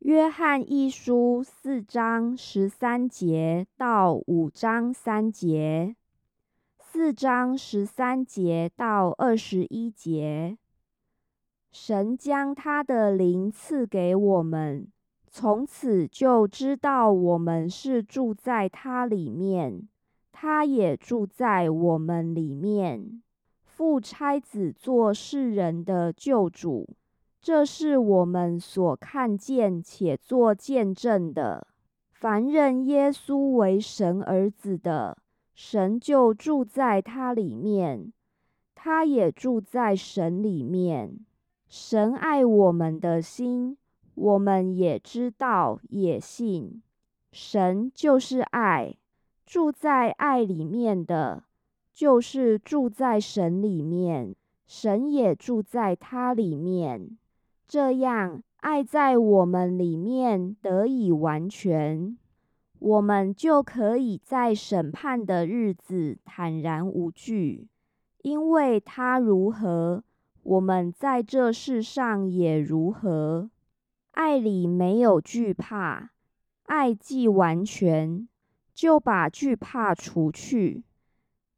约翰一书四章十三节到五章三节，四章十三节到二十一节，神将他的灵赐给我们，从此就知道我们是住在他里面，他也住在我们里面。父差子做世人的救主。这是我们所看见且做见证的。凡认耶稣为神儿子的，神就住在他里面，他也住在神里面。神爱我们的心，我们也知道，也信。神就是爱，住在爱里面的，就是住在神里面，神也住在他里面。这样，爱在我们里面得以完全，我们就可以在审判的日子坦然无惧，因为他如何，我们在这世上也如何。爱里没有惧怕，爱既完全，就把惧怕除去，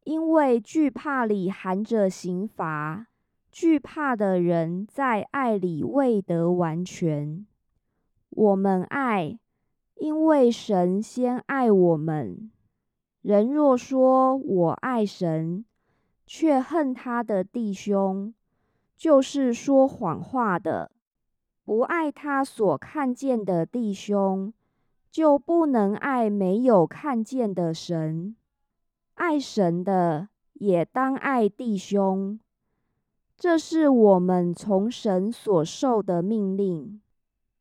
因为惧怕里含着刑罚。惧怕的人在爱里未得完全。我们爱，因为神先爱我们。人若说我爱神，却恨他的弟兄，就是说谎话的。不爱他所看见的弟兄，就不能爱没有看见的神。爱神的，也当爱弟兄。这是我们从神所受的命令。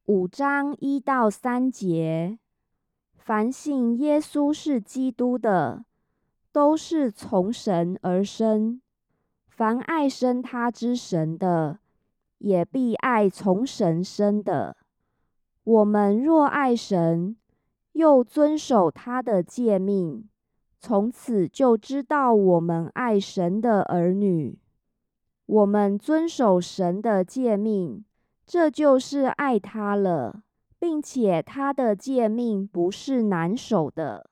五章一到三节：凡信耶稣是基督的，都是从神而生；凡爱生他之神的，也必爱从神生的。我们若爱神，又遵守他的诫命，从此就知道我们爱神的儿女。我们遵守神的诫命，这就是爱他了，并且他的诫命不是难守的。